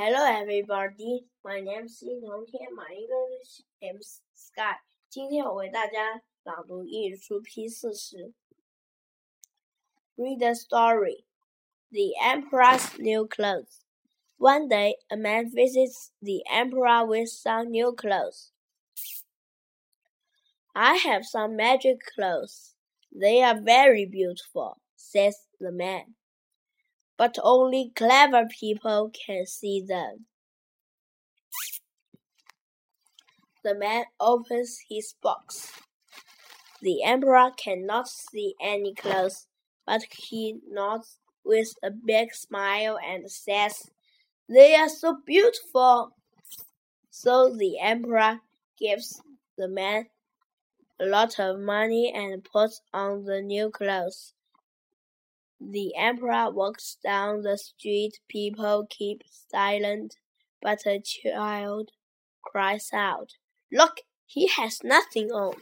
Hello, everybody. My name is 金童天 My English is Sky. 今天我为大家朗读英语书批四十。Read the story. The Emperor's New Clothes. One day, a man visits the Emperor with some new clothes. I have some magic clothes. They are very beautiful, says the man but only clever people can see them. The man opens his box. The emperor cannot see any clothes, but he nods with a big smile and says, They are so beautiful. So the emperor gives the man a lot of money and puts on the new clothes. The emperor walks down the street. People keep silent, but a child cries out, Look, he has nothing on.